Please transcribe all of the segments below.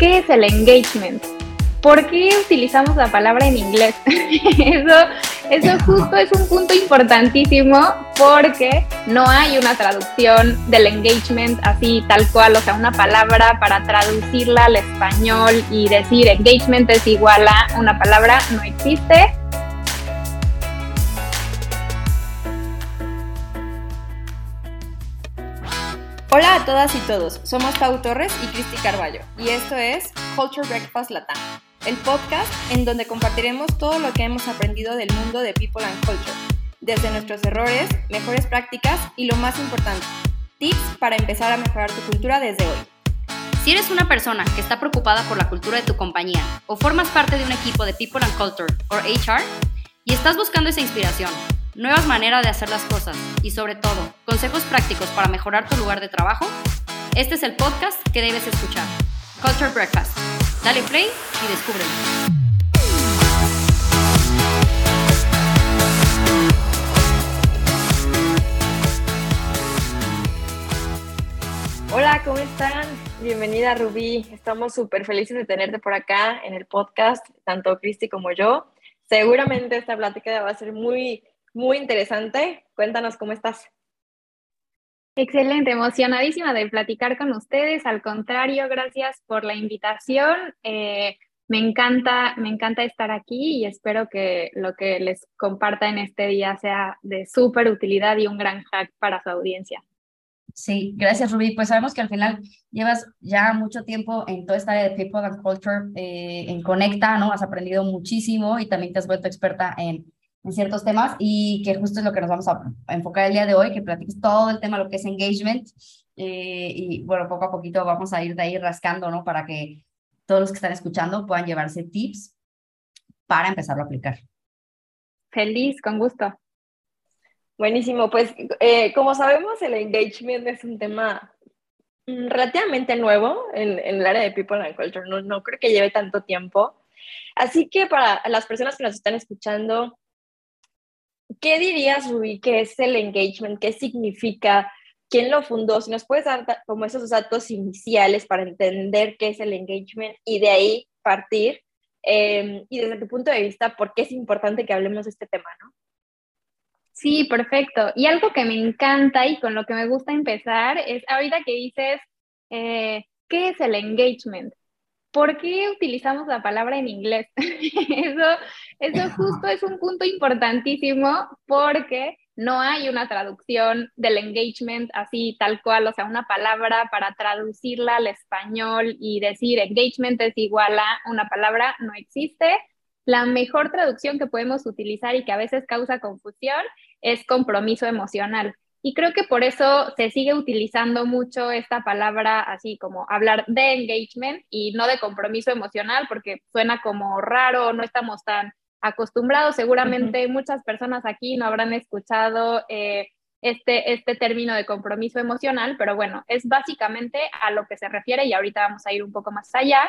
¿Qué es el engagement? ¿Por qué utilizamos la palabra en inglés? eso, eso justo es un punto importantísimo porque no hay una traducción del engagement así tal cual, o sea, una palabra para traducirla al español y decir engagement es igual a una palabra, no existe. Hola a todas y todos, somos Pau Torres y Cristi Carballo y esto es Culture Breakfast Latam, el podcast en donde compartiremos todo lo que hemos aprendido del mundo de People and Culture, desde nuestros errores, mejores prácticas y lo más importante, tips para empezar a mejorar tu cultura desde hoy. Si eres una persona que está preocupada por la cultura de tu compañía o formas parte de un equipo de People and Culture o HR y estás buscando esa inspiración, nuevas maneras de hacer las cosas y sobre todo consejos prácticos para mejorar tu lugar de trabajo, este es el podcast que debes escuchar. Culture Breakfast. Dale play y descúbrelo. Hola, ¿cómo están? Bienvenida Rubí. Estamos súper felices de tenerte por acá en el podcast, tanto Cristi como yo. Seguramente esta plática va a ser muy muy interesante. Cuéntanos cómo estás. Excelente, emocionadísima de platicar con ustedes. Al contrario, gracias por la invitación. Eh, me encanta, me encanta estar aquí y espero que lo que les comparta en este día sea de súper utilidad y un gran hack para su audiencia. Sí, gracias Rubí. Pues sabemos que al final llevas ya mucho tiempo en toda esta área de People and Culture, eh, en Conecta, ¿no? Has aprendido muchísimo y también te has vuelto experta en en ciertos temas y que justo es lo que nos vamos a, enfocar el día de hoy, que platiques todo el tema, lo que es engagement eh, y bueno, poco a poquito vamos a ir de ahí rascando, ¿no? Para que todos los que están escuchando puedan llevarse tips para empezarlo a aplicar. Feliz, con gusto. Buenísimo, pues eh, como sabemos el engagement es un tema mm, relativamente nuevo en, en, el área de People and Culture, no, no creo que lleve tanto tiempo. Así que para las personas que nos están escuchando, ¿Qué dirías, Rubí, que es el engagement? ¿Qué significa? ¿Quién lo fundó? Si nos puedes dar como esos datos iniciales para entender qué es el engagement y de ahí partir. Em, y desde tu punto de vista, ¿por qué es importante que hablemos de este tema, no? Sí, perfecto. Y algo que me encanta y con lo que me gusta empezar es ahorita que dices, eh, ¿qué es el engagement? ¿Por qué utilizamos la palabra en inglés? eso, eso justo es un punto importantísimo porque no hay una traducción del engagement así tal cual, o sea, una palabra para traducirla al español y decir engagement es igual a una palabra, no existe. La mejor traducción que podemos utilizar y que a veces causa confusión es compromiso emocional. Y creo que por eso se sigue utilizando mucho esta palabra así como hablar de engagement y no de compromiso emocional porque suena como raro, no estamos tan acostumbrados. Seguramente muchas personas aquí no habrán escuchado eh, este, este término de compromiso emocional, pero bueno, es básicamente a lo que se refiere y ahorita vamos a ir un poco más allá.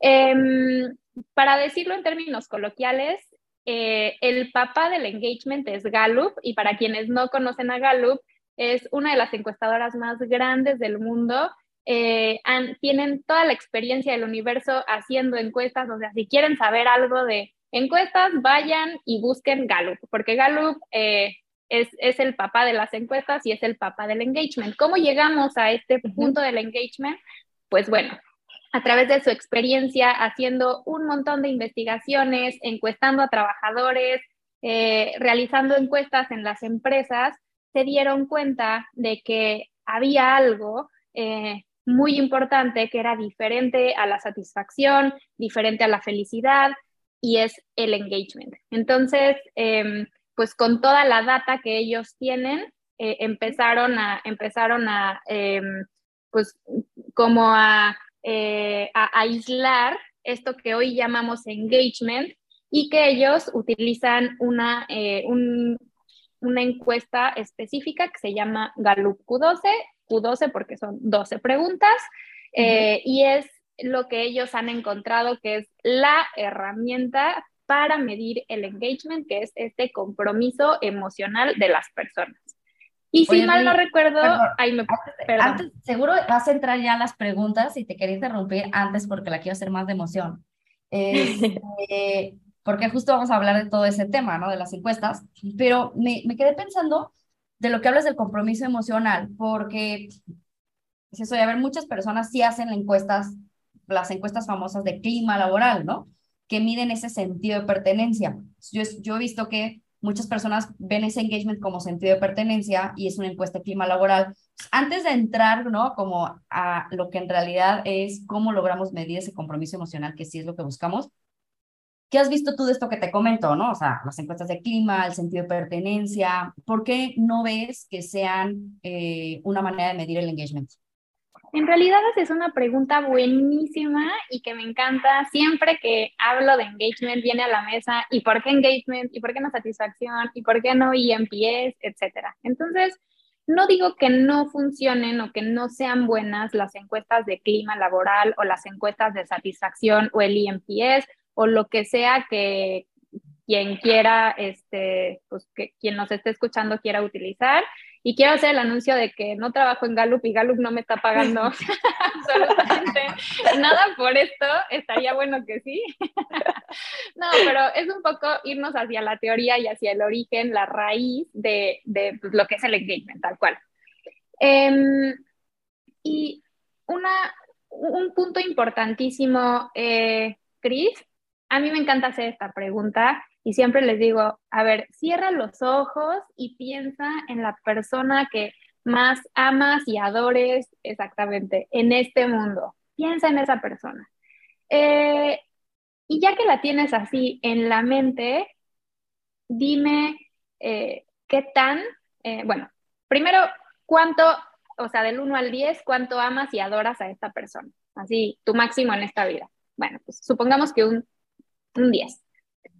Em, para decirlo en términos coloquiales, eh, el papá del engagement es Gallup y para quienes no conocen a Gallup, es una de las encuestadoras más grandes del mundo. Eh, tienen toda la experiencia del universo haciendo encuestas, o sea, si quieren saber algo de encuestas, vayan y busquen Gallup, porque Gallup eh, es, es, el papá de las encuestas y es el papá del engagement. ¿Cómo llegamos a este punto del engagement? Pues bueno, a través de su experiencia haciendo un montón de investigaciones, encuestando a trabajadores, eh, realizando encuestas en las empresas, se dieron cuenta de que había algo eh, muy importante que era diferente a la satisfacción, diferente a la felicidad, y es el engagement. Entonces, em, pues con toda la data que ellos tienen, eh, empezaron a, empezaron a em, pues como eh, a, aislar esto que hoy llamamos engagement y que ellos utilizan una, un, una encuesta específica que se llama Gallup Q12, Q12 porque son 12 preguntas, eh, y es lo que ellos han encontrado que es la herramienta para medir el engagement, que es este compromiso emocional de las personas. Y si mal no recuerdo, ahí me perdón. Antes, seguro vas a entrar ya a las preguntas y te quería interrumpir antes porque la quiero hacer más de emoción. Este, porque justo vamos a hablar de todo ese tema, ¿no? De las encuestas, pero me, me quedé pensando de lo que hablas del compromiso emocional, porque es eso de, a ver, muchas personas sí hacen encuestas, las encuestas famosas de clima laboral, ¿no? Que miden ese sentido de pertenencia. Yo, yo he visto que muchas personas ven ese engagement como sentido de pertenencia y es una encuesta de clima laboral. Antes de entrar, ¿no? Como a lo que en realidad es cómo logramos medir ese compromiso emocional, que sí es lo que buscamos, ¿Qué has visto tú de esto que te comento, no? O sea, las encuestas de clima, el sentido de pertenencia, ¿por qué no ves que sean eh, una manera de medir el engagement? En realidad es una pregunta buenísima y que me encanta. Siempre que hablo de engagement viene a la mesa y por qué engagement y por qué no satisfacción y por qué no EMPS, etcétera. Entonces, no digo que no funcionen o que no sean buenas las encuestas de clima laboral o las encuestas de satisfacción o el EMPS o lo que sea que quien quiera, este, pues que quien nos esté escuchando quiera utilizar. Y quiero hacer el anuncio de que no trabajo en Gallup y Gallup no me está pagando absolutamente nada por esto. Estaría bueno que sí. no, pero es un poco irnos hacia la teoría y hacia el origen, la raíz de, de pues, lo que es el engagement, tal cual. Em, y una, un punto importantísimo, eh, Chris, a mí me encanta hacer esta pregunta y siempre les digo, a ver, cierra los ojos y piensa en la persona que más amas y adores exactamente en este mundo. Piensa en esa persona. Eh, y ya que la tienes así en la mente, dime eh, qué tan, eh, bueno, primero, cuánto, o sea, del 1 al 10, cuánto amas y adoras a esta persona. Así, tu máximo en esta vida. Bueno, pues supongamos que un un 10.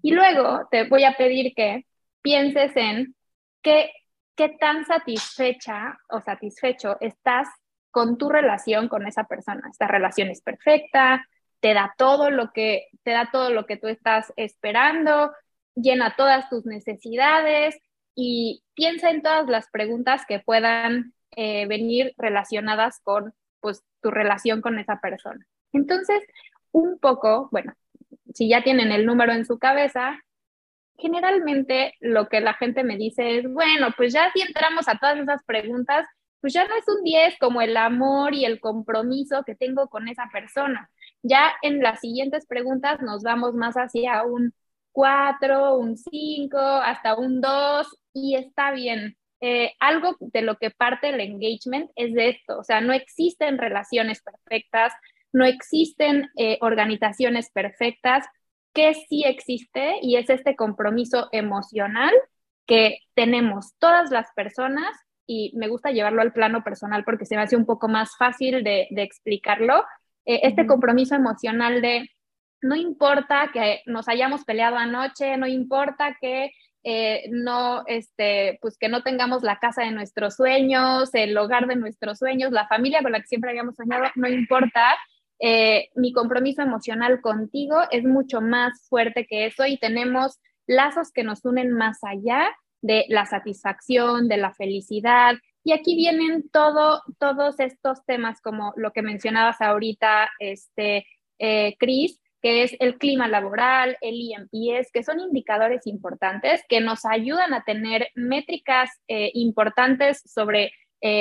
Y luego te voy a pedir que pienses en qué, qué tan satisfecha o satisfecho estás con tu relación con esa persona. Esta relación es perfecta, te da todo lo que te da todo lo que tú estás esperando, llena todas tus necesidades y piensa en todas las preguntas que puedan eh, venir relacionadas con pues tu relación con esa persona. Entonces, un poco, bueno, si ya tienen el número en su cabeza, generalmente lo que la gente me dice es, bueno, pues ya si entramos a todas esas preguntas, pues ya no es un 10 como el amor y el compromiso que tengo con esa persona. Ya en las siguientes preguntas nos vamos más hacia un 4, un 5, hasta un 2 y está bien. Eh, algo de lo que parte el engagement es de esto, o sea, no existen relaciones perfectas, no existen eh, organizaciones perfectas, que sí existe y es este compromiso emocional que tenemos todas las personas y me gusta llevarlo al plano personal porque se me hace un poco más fácil de, explicarlo. Eh, este compromiso emocional de no importa que nos hayamos peleado anoche, no importa que eh, no, este, pues que no tengamos la casa de nuestros sueños, el hogar de nuestros sueños, la familia con la que siempre habíamos soñado, no importa, eh, mi compromiso emocional contigo es mucho más fuerte que eso y tenemos lazos que nos unen más allá de la satisfacción, de la felicidad. Y aquí vienen todo, todos estos temas como lo que mencionabas ahorita, este, eh, Chris, que es el clima laboral, el IMPS, que son indicadores importantes que nos ayudan a tener métricas eh, importantes sobre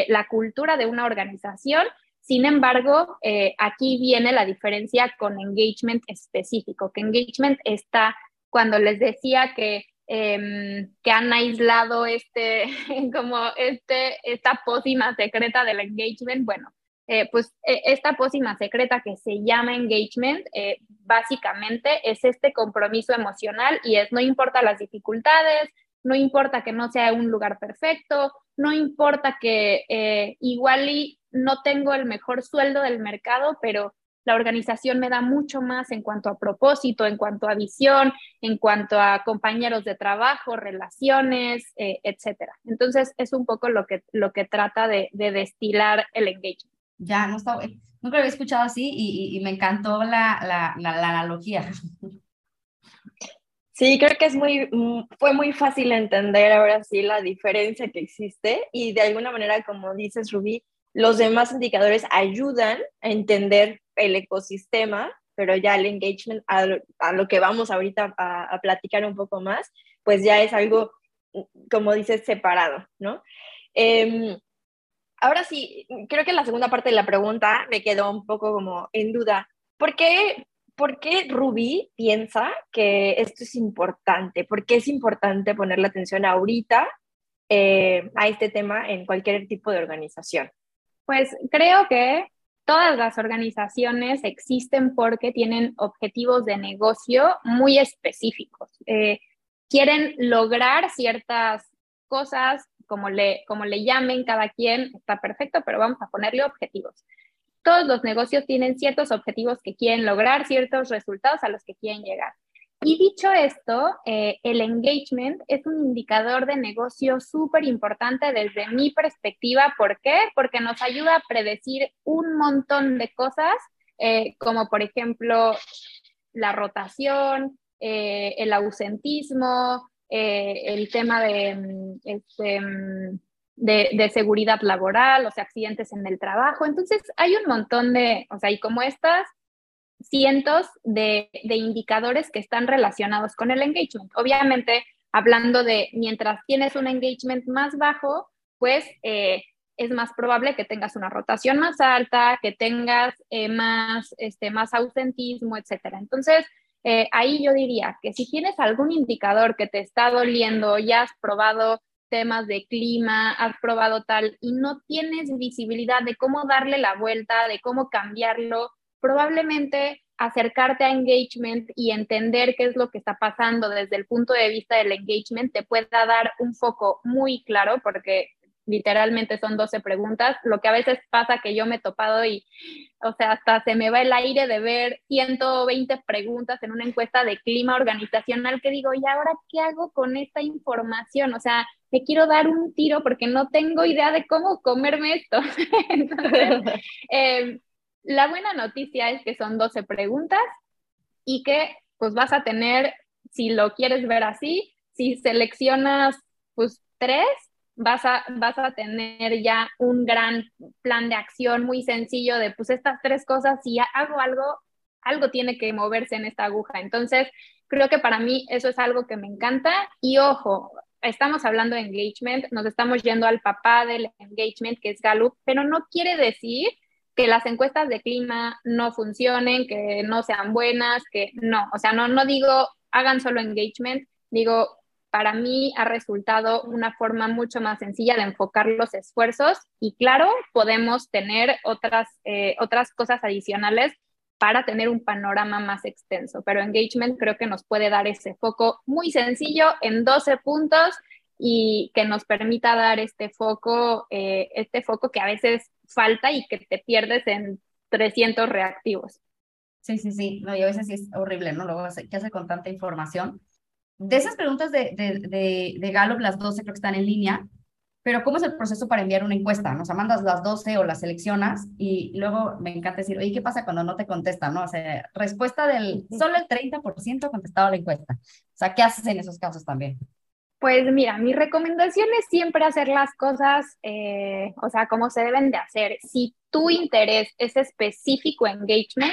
la cultura de una organización sin embargo, eh, aquí viene la diferencia con engagement específico, que engagement está cuando les decía que, em, que han aislado este, como este, esta pócima secreta del engagement, bueno, eh, pues e, esta pócima secreta que se llama engagement, eh, básicamente es este compromiso emocional y es no importa las dificultades, no importa que no sea un lugar perfecto, no importa que igual y no tengo el mejor sueldo del mercado, pero la organización me da mucho más en cuanto a propósito, en cuanto a visión, en cuanto a compañeros de trabajo, relaciones, eh, etcétera. Entonces, es un poco lo que, lo que trata de, destilar el engagement. Ya, no está, nunca lo había escuchado así y, me encantó la, la, la, analogía. Sí, creo que es muy, mm, fue muy fácil entender ahora sí la diferencia que existe y de alguna manera, como dices, Rubí, los demás indicadores ayudan a entender el ecosistema, pero ya el engagement, a lo, que vamos ahorita a, platicar un poco más, pues ya es algo, como dices, separado, ¿no? Em, ahora sí, creo que la segunda parte de la pregunta me quedó un poco como en duda. ¿Por qué, ¿Por qué Ruby piensa que esto es importante? ¿Por qué es importante ponerle atención ahorita eh, a este tema en cualquier tipo de organización? Pues creo que todas las organizaciones existen porque tienen objetivos de negocio muy específicos. Eh, quieren lograr ciertas cosas, como le, como le llamen cada quien, está perfecto, pero vamos a ponerle objetivos. Todos los negocios tienen ciertos objetivos que quieren lograr, ciertos resultados a los que quieren llegar. Y dicho esto, eh, el engagement es un indicador de negocio súper importante desde mi perspectiva. ¿Por qué? Porque nos ayuda a predecir un montón de cosas, eh, como por ejemplo la rotación, eh, el ausentismo, el tema de, mm, este, mm, de, de, seguridad laboral, sea, accidentes en el trabajo. Entonces, hay un montón de, o sea, y como estas cientos de, indicadores que están relacionados con el engagement. Obviamente, hablando de mientras tienes un engagement más bajo, pues eh, es más probable que tengas una rotación más alta, que tengas eh, más, este, más ausentismo, etcétera. Entonces, eh, ahí yo diría que si tienes algún indicador que te está doliendo, ya has probado temas de clima, has probado tal y no tienes visibilidad de cómo darle la vuelta, de cómo cambiarlo, probablemente acercarte a engagement y entender qué es lo que está pasando desde el punto de vista del engagement te pueda dar un foco muy claro, porque literalmente son 12 preguntas, lo que a veces pasa que yo me he topado y, o sea, hasta se me va el aire de ver 120 preguntas en una encuesta de clima organizacional que digo, ¿y ahora qué hago con esta información? O sea, me quiero dar un tiro porque no tengo idea de cómo comerme esto. Entonces, eh, la buena noticia es que son 12 preguntas y que pues vas a tener, si lo quieres ver así, si seleccionas pues tres, vas a, vas a tener ya un gran plan de acción muy sencillo de pues estas tres cosas, si hago algo, algo tiene que moverse en esta aguja. Entonces, creo que para mí eso es algo que me encanta y ojo, estamos hablando de engagement, nos estamos yendo al papá del engagement, que es Gallup, pero no quiere decir que las encuestas de clima no funcionen, que no sean buenas, que no, o sea, no, no digo hagan solo engagement, digo, para mí ha resultado una forma mucho más sencilla de enfocar los esfuerzos y claro, podemos tener otras, eh, otras cosas adicionales para tener un panorama más extenso, pero engagement creo que nos puede dar ese foco muy sencillo en 12 puntos y que nos permita dar este foco, eh, este foco que a veces falta y que te pierdes en 300 reactivos. Sí, sí, sí, no, y a veces sí es horrible, ¿no? Luego, ¿qué hace con tanta información? De esas preguntas de, de, de, de Gallup, las 12 creo que están en línea, pero ¿cómo es el proceso para enviar una encuesta? ¿no? O sea, mandas las 12 o las seleccionas y luego me encanta decir, oye, ¿qué pasa cuando no te contestan? ¿no? O sea, respuesta del solo el 30% contestado a la encuesta. O sea, ¿qué haces en esos casos también? Pues mira, mi recomendación es siempre hacer las cosas, eh, o sea, como se deben de hacer. Si tu interés es específico engagement,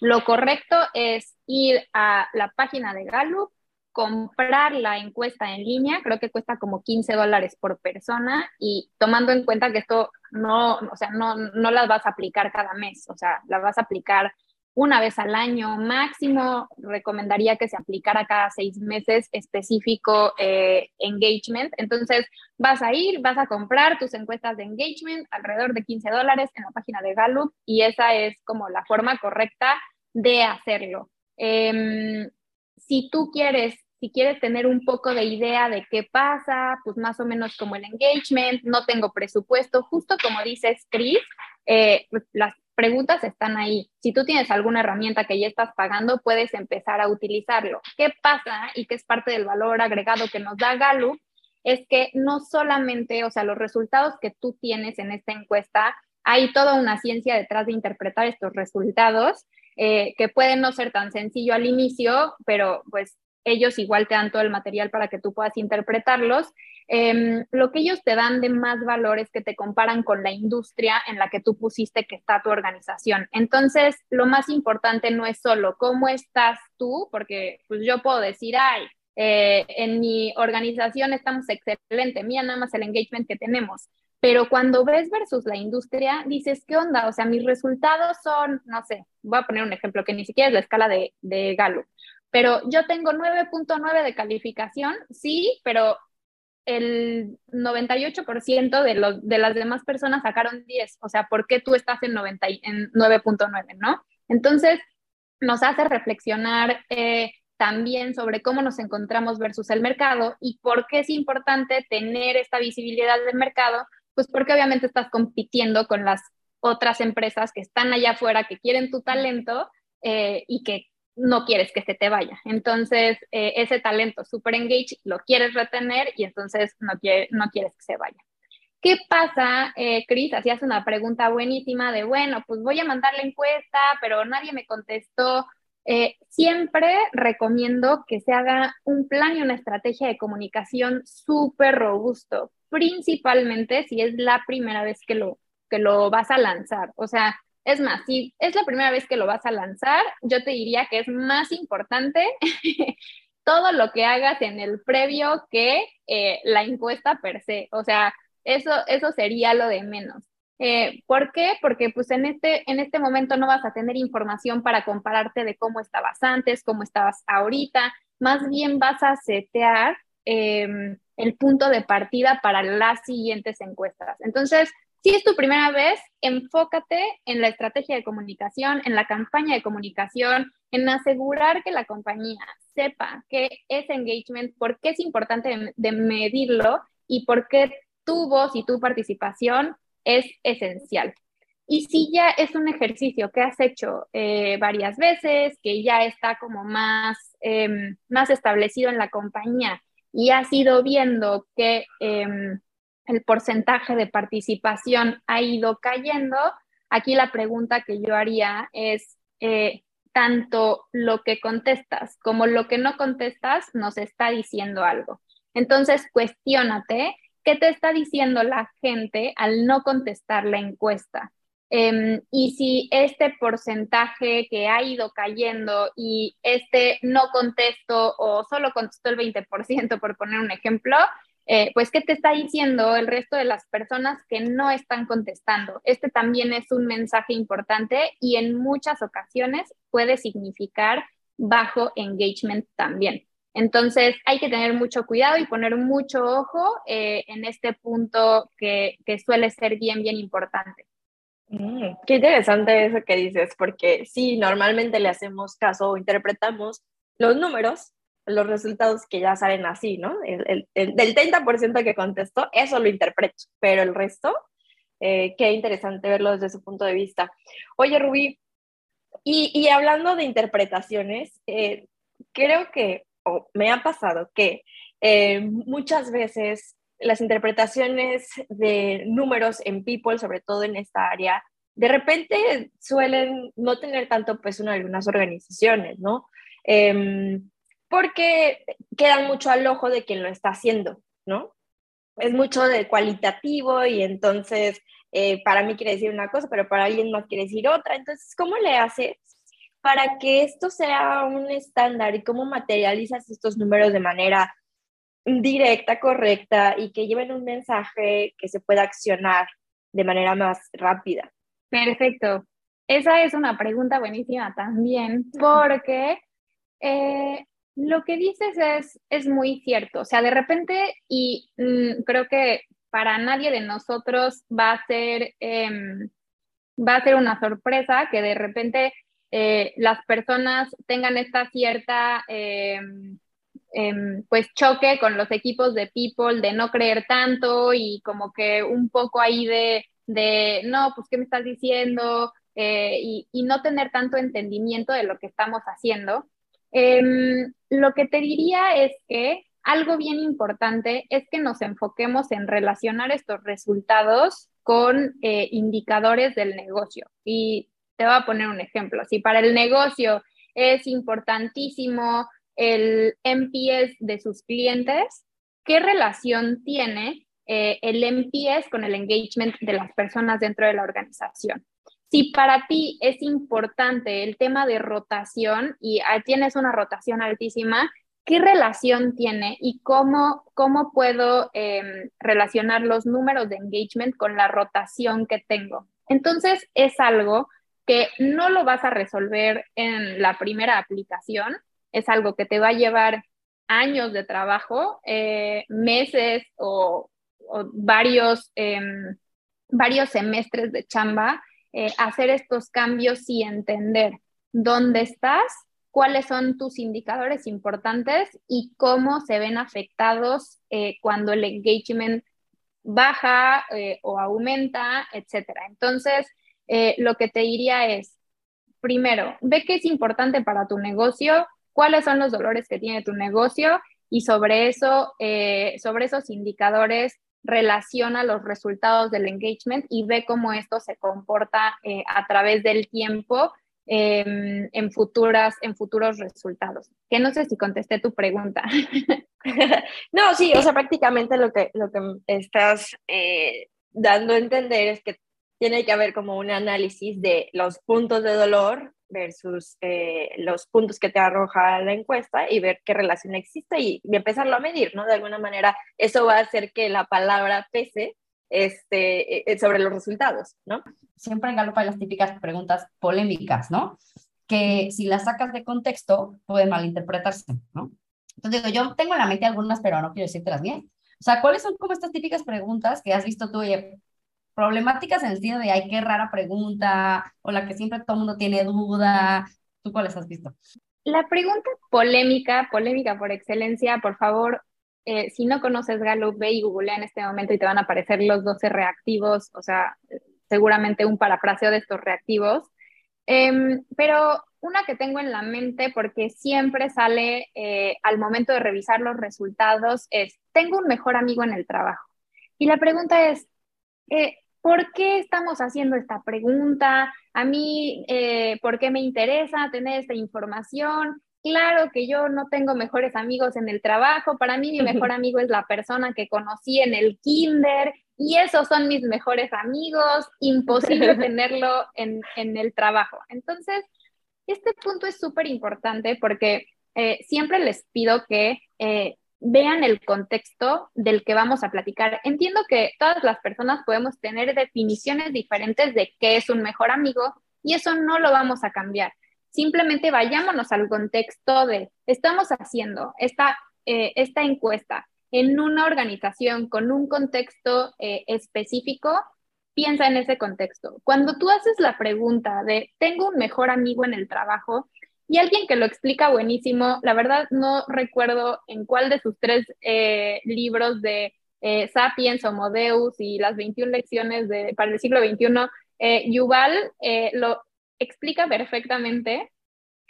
lo correcto es ir a la página de Gallup, comprar la encuesta en línea, creo que cuesta como 15 dólares por persona y tomando en cuenta que esto no, o sea, no, no las vas a aplicar cada mes, o sea, las vas a aplicar una vez al año máximo. Recomendaría que se aplicara cada seis meses específico eh, engagement. Entonces, vas a ir, vas a comprar tus encuestas de engagement alrededor de 15 dólares en la página de Gallup y esa es como la forma correcta de hacerlo. Em, si tú quieres si quieres tener un poco de idea de qué pasa, pues más o menos como el engagement, no tengo presupuesto, justo como dices, Chris, eh, las preguntas están ahí. Si tú tienes alguna herramienta que ya estás pagando, puedes empezar a utilizarlo. ¿Qué pasa? Y que es parte del valor agregado que nos da Gallup, es que no solamente, o sea, los resultados que tú tienes en esta encuesta, hay toda una ciencia detrás de interpretar estos resultados, eh, que pueden no ser tan sencillo al inicio, pero pues ellos igual te dan todo el material para que tú puedas interpretarlos. Em, lo que ellos te dan de más valor es que te comparan con la industria en la que tú pusiste que está tu organización. Entonces, lo más importante no es solo cómo estás tú, porque pues yo puedo decir, ay, eh, en mi organización estamos excelente, mira nada más el engagement que tenemos. Pero cuando ves versus la industria, dices, ¿qué onda? O sea, mis resultados son, no sé, voy a poner un ejemplo que ni siquiera es la escala de, de Gallup, pero yo tengo 9.9 de calificación, sí, pero el 98% de, los, de las demás personas sacaron 10. O sea, ¿por qué tú estás en, 9.9, no? Entonces, nos hace reflexionar eh, también sobre cómo nos encontramos versus el mercado y por qué es importante tener esta visibilidad del mercado, pues porque obviamente estás compitiendo con las otras empresas que están allá afuera, que quieren tu talento eh, y que no quieres que se te vaya. Entonces, eh, ese talento super engage lo quieres retener y entonces no, no quieres que se vaya. ¿Qué pasa, eh, Cris? Hacías una pregunta buenísima de, bueno, pues voy a mandar la encuesta, pero nadie me contestó. Eh, siempre recomiendo que se haga un plan y una estrategia de comunicación súper robusto, principalmente si es la primera vez que lo, que lo vas a lanzar. O sea, es más, si es la primera vez que lo vas a lanzar, yo te diría que es más importante todo lo que hagas en el previo que eh, la encuesta per se. O sea, eso, eso sería lo de menos. Eh, ¿Por qué? Porque pues en este, en este momento no vas a tener información para compararte de cómo estabas antes, cómo estabas ahorita, más bien vas a setear em, el punto de partida para las siguientes encuestas. Entonces, si es tu primera vez, enfócate en la estrategia de comunicación, en la campaña de comunicación, en asegurar que la compañía sepa que es engagement, por qué es importante de, medirlo y por qué tu voz y tu participación es esencial. Y si ya es un ejercicio que has hecho eh, varias veces, que ya está como más, em, más establecido en la compañía y has ido viendo que em, el porcentaje de participación ha ido cayendo, aquí la pregunta que yo haría es, eh, tanto lo que contestas como lo que no contestas nos está diciendo algo. Entonces, cuestiónate qué te está diciendo la gente al no contestar la encuesta. Em, y si este porcentaje que ha ido cayendo y este no contesto o solo contestó el 20%, por poner un ejemplo, eh, pues, ¿qué te está diciendo el resto de las personas que no están contestando? Este también es un mensaje importante y en muchas ocasiones puede significar bajo engagement también. Entonces, hay que tener mucho cuidado y poner mucho ojo eh, en este punto que, suele ser bien, bien importante. Mm, qué interesante eso que dices, porque sí, normalmente le hacemos caso o interpretamos los números los resultados que ya salen así, ¿no? El, del 30% que contestó, eso lo interpreto, pero el resto, eh, qué interesante verlo desde su punto de vista. Oye, Rubí, y, hablando de interpretaciones, eh, creo que, o me ha pasado que eh, muchas veces las interpretaciones de números en People, sobre todo en esta área, de repente suelen no tener tanto peso en algunas organizaciones, ¿no? Em, porque quedan mucho al ojo de quien lo está haciendo, ¿no? Es mucho de cualitativo y entonces eh, para mí quiere decir una cosa, pero para alguien más quiere decir otra. Entonces, ¿cómo le haces para que esto sea un estándar y cómo materializas estos números de manera directa, correcta y que lleven un mensaje que se pueda accionar de manera más rápida? Perfecto. Esa es una pregunta buenísima también, porque eh, lo que dices es, es muy cierto. O sea, de repente, y mm, creo que para nadie de nosotros va a ser, em, va a ser una sorpresa que de repente eh, las personas tengan esta cierta em, em, pues choque con los equipos de people, de no creer tanto y como que un poco ahí de, de no, pues ¿qué me estás diciendo? Eh, y, y, no tener tanto entendimiento de lo que estamos haciendo. Em, lo que te diría es que algo bien importante es que nos enfoquemos en relacionar estos resultados con eh, indicadores del negocio. Y te voy a poner un ejemplo. Si para el negocio es importantísimo el MPS de sus clientes, ¿qué relación tiene eh, el MPS con el engagement de las personas dentro de la organización? Si para ti es importante el tema de rotación y tienes una rotación altísima, ¿qué relación tiene y cómo, cómo puedo em, relacionar los números de engagement con la rotación que tengo? Entonces, es algo que no lo vas a resolver en la primera aplicación, es algo que te va a llevar años de trabajo, eh, meses o, varios, em, varios semestres de chamba, eh, hacer estos cambios y entender dónde estás, cuáles son tus indicadores importantes y cómo se ven afectados eh, cuando el engagement baja o aumenta, etc. Entonces, lo que te diría es, primero, ve qué es importante para tu negocio, cuáles son los dolores que tiene tu negocio y sobre eso, eh, sobre esos indicadores relaciona los resultados del engagement y ve cómo esto se comporta eh, a través del tiempo em, en, futuras, en futuros resultados. Que no sé si contesté tu pregunta. no, sí, o sea, prácticamente lo que, lo que estás eh, dando a entender es que tiene que haber como un análisis de los puntos de dolor versus eh, los puntos que te arroja la encuesta y ver qué relación existe y, empezarlo a medir, ¿no? De alguna manera, eso va a hacer que la palabra pese este, eh, eh, sobre los resultados, ¿no? Siempre en Gallup hay las típicas preguntas polémicas, ¿no? Que si las sacas de contexto pueden malinterpretarse, ¿no? Entonces digo, yo tengo en la mente algunas, pero no quiero decírtelas bien. O sea, ¿cuáles son como estas típicas preguntas que has visto tú, oye, problemáticas en el sentido de, ay, qué rara pregunta, o la que siempre todo el mundo tiene duda. ¿Tú cuáles has visto? La pregunta polémica, polémica por excelencia, por favor, eh, si no conoces Gallup, ve y googlea en este momento y te van a aparecer los 12 reactivos, o sea, seguramente un parafraseo de estos reactivos. Em, pero una que tengo en la mente, porque siempre sale eh, al momento de revisar los resultados, es, tengo un mejor amigo en el trabajo. Y la pregunta es, eh, ¿por qué estamos haciendo esta pregunta? A mí, eh, ¿por qué me interesa tener esta información? Claro que yo no tengo mejores amigos en el trabajo. Para mí, mi mejor amigo es la persona que conocí en el kinder y esos son mis mejores amigos. Imposible tenerlo en, el trabajo. Entonces, este punto es súper importante porque eh, siempre les pido que eh, vean el contexto del que vamos a platicar. Entiendo que todas las personas podemos tener definiciones diferentes de qué es un mejor amigo y eso no lo vamos a cambiar. Simplemente vayámonos al contexto de, estamos haciendo esta, eh, esta encuesta en una organización con un contexto eh, específico, piensa en ese contexto. Cuando tú haces la pregunta de, tengo un mejor amigo en el trabajo, y alguien que lo explica buenísimo. La verdad no recuerdo en cuál de sus tres eh, libros de eh, Sapiens, Homo Deus y las 21 lecciones de, para el siglo XXI, eh, Yuval lo explica perfectamente.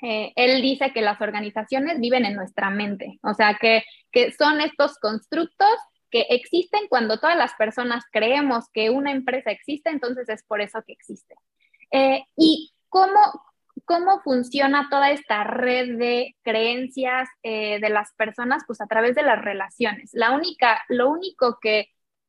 él dice que las organizaciones viven en nuestra mente, o sea, que, que son estos constructos que existen cuando todas las personas creemos que una empresa existe, entonces es por eso que existe. y cómo, cómo funciona toda esta red de creencias eh, de las personas, pues a través de las relaciones. La única, lo único que,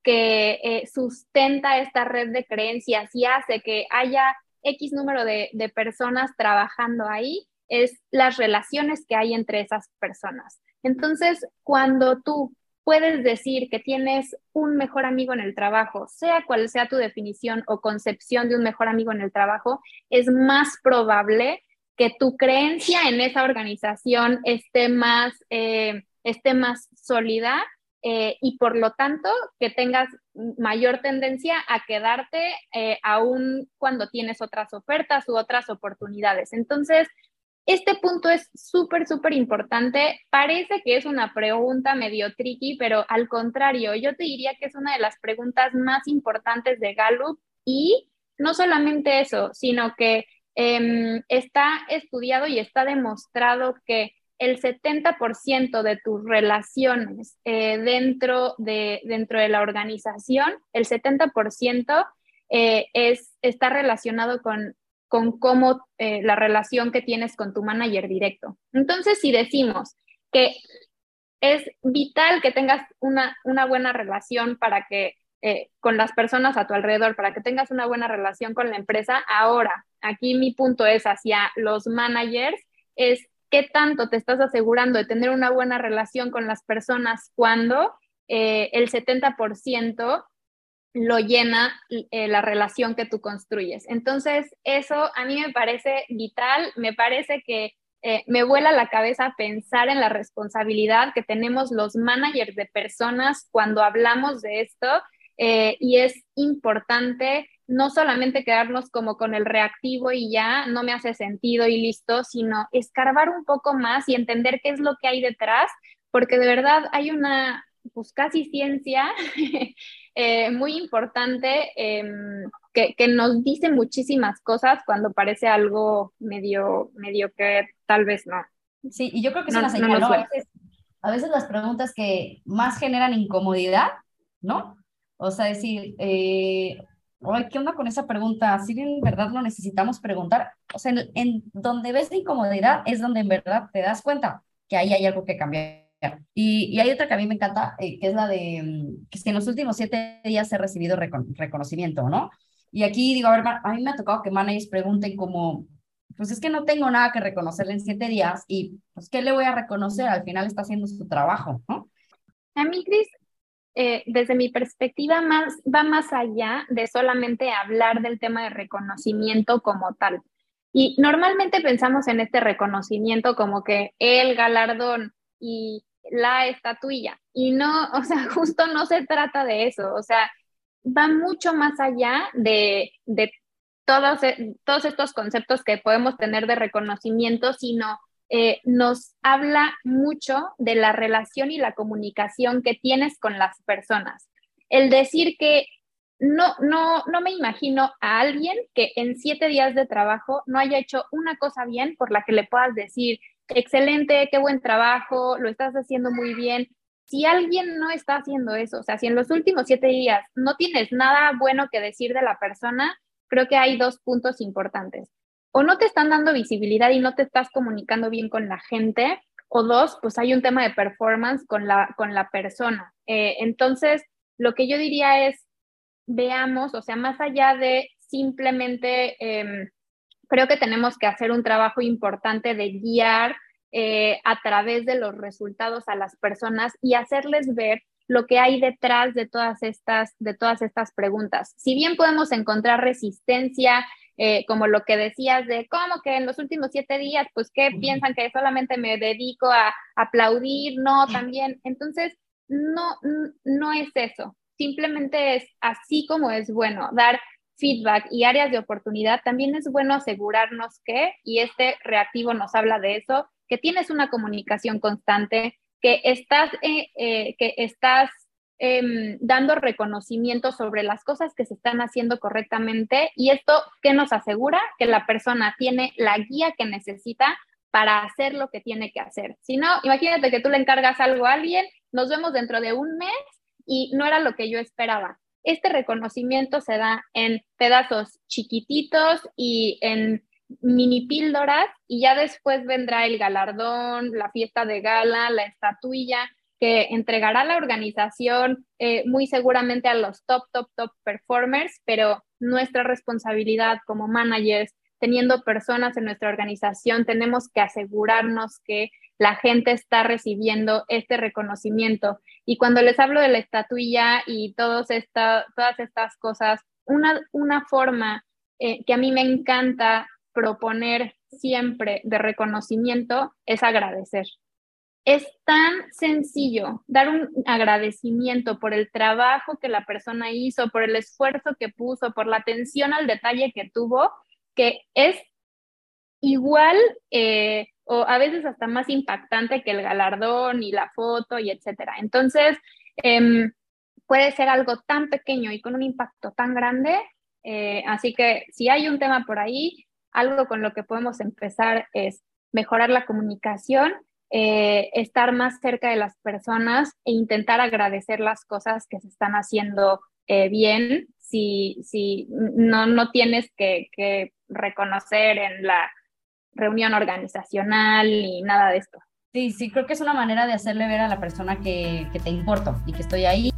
eh, sustenta esta red de creencias y hace que haya X número de, de personas trabajando ahí es las relaciones que hay entre esas personas. Entonces, cuando tú puedes decir que tienes un mejor amigo en el trabajo, sea cual sea tu definición o concepción de un mejor amigo en el trabajo, es más probable que tu creencia en esa organización esté más, eh, esté más sólida eh, y por lo tanto que tengas mayor tendencia a quedarte eh, aún cuando tienes otras ofertas u otras oportunidades. Entonces, este punto es súper, súper importante. Parece que es una pregunta medio tricky, pero al contrario, yo te diría que es una de las preguntas más importantes de Gallup y no solamente eso, sino que em, está estudiado y está demostrado que el 70% de tus relaciones eh, dentro, de, dentro de la organización, el 70% eh, es, está relacionado con con cómo eh, la relación que tienes con tu manager directo. Entonces, si decimos que es vital que tengas una, una buena relación para que eh, con las personas a tu alrededor, para que tengas una buena relación con la empresa. Ahora, aquí mi punto es hacia los managers, es qué tanto te estás asegurando de tener una buena relación con las personas cuando eh, el 70% lo llena eh, la relación que tú construyes. Entonces, eso a mí me parece vital, me parece que eh, me vuela la cabeza pensar en la responsabilidad que tenemos los managers de personas cuando hablamos de esto eh, y es importante no solamente quedarnos como con el reactivo y ya no me hace sentido y listo, sino escarbar un poco más y entender qué es lo que hay detrás, porque de verdad hay una, pues casi ciencia eh, muy importante em, que, que, nos dice muchísimas cosas cuando parece algo medio, medio que tal vez no. Sí, y yo creo que es una señal, A, veces, a, veces, las preguntas que más generan incomodidad, ¿no? O sea, decir, eh, ¿qué onda con esa pregunta? Si en verdad lo necesitamos preguntar. O sea, en, en donde ves la incomodidad es donde en verdad te das cuenta que ahí hay algo que cambiar. Y, y, hay otra que a mí me encanta, eh, que es la de mm, que, en los últimos siete días he recibido reconocimiento, ¿no? Y aquí digo, a ver, a mí me ha tocado que managers pregunten como, pues es que no tengo nada que reconocerle en siete días y pues ¿qué le voy a reconocer? Al final está haciendo su trabajo, ¿no? A mí, Cris, eh, desde mi perspectiva, más, va más allá de solamente hablar del tema de reconocimiento como tal. Y normalmente pensamos en este reconocimiento como que el galardón y la estatuilla. Y no, o sea, justo no se trata de eso, o sea, va mucho más allá de, de todos, e, todos estos conceptos que podemos tener de reconocimiento, sino eh, nos habla mucho de la relación y la comunicación que tienes con las personas. El decir que no, no, no me imagino a alguien que en siete días de trabajo no haya hecho una cosa bien por la que le puedas decir, excelente, qué buen trabajo, lo estás haciendo muy bien. Si alguien no está haciendo eso, o sea, si en los últimos siete días no tienes nada bueno que decir de la persona, creo que hay dos puntos importantes. O no te están dando visibilidad y no te estás comunicando bien con la gente, o dos, pues hay un tema de performance con la, con la persona. Eh, entonces, lo que yo diría es, veamos, o sea, más allá de simplemente em, creo que tenemos que hacer un trabajo importante de guiar eh, a través de los resultados a las personas y hacerles ver lo que hay detrás de todas estas, de todas estas preguntas. Si bien podemos encontrar resistencia, eh, como lo que decías de cómo que en los últimos siete días, pues que piensan que solamente me dedico a, aplaudir, no, también. Entonces, no, no es eso. Simplemente es así como es bueno, dar feedback y áreas de oportunidad, también es bueno asegurarnos que, y este reactivo nos habla de eso, que tienes una comunicación constante, que estás, eh, eh, que estás em, dando reconocimiento sobre las cosas que se están haciendo correctamente y esto que nos asegura que la persona tiene la guía que necesita para hacer lo que tiene que hacer. Si no, imagínate que tú le encargas algo a alguien, nos vemos dentro de un mes y no era lo que yo esperaba. Este reconocimiento se da en pedazos chiquititos y en mini píldoras y ya después vendrá el galardón, la fiesta de gala, la estatuilla que entregará la organización eh, muy seguramente a los top, top, top performers, pero nuestra responsabilidad como managers, teniendo personas en nuestra organización, tenemos que asegurarnos que la gente está recibiendo este reconocimiento. Y cuando les hablo de la estatuilla y todas estas cosas, una, una forma eh, que a mí me encanta proponer siempre de reconocimiento es agradecer. Es tan sencillo dar un agradecimiento por el trabajo que la persona hizo, por el esfuerzo que puso, por la atención al detalle que tuvo, que es igual eh, o a veces hasta más impactante que el galardón y la foto y etcétera. Entonces, em, puede ser algo tan pequeño y con un impacto tan grande. Eh, así que si hay un tema por ahí, algo con lo que podemos empezar es mejorar la comunicación, eh, estar más cerca de las personas e intentar agradecer las cosas que se están haciendo bien. Si, si no, no tienes que, reconocer en la reunión organizacional y nada de esto. Sí, sí, creo que es una manera de hacerle ver a la persona que, que te importo y que estoy ahí.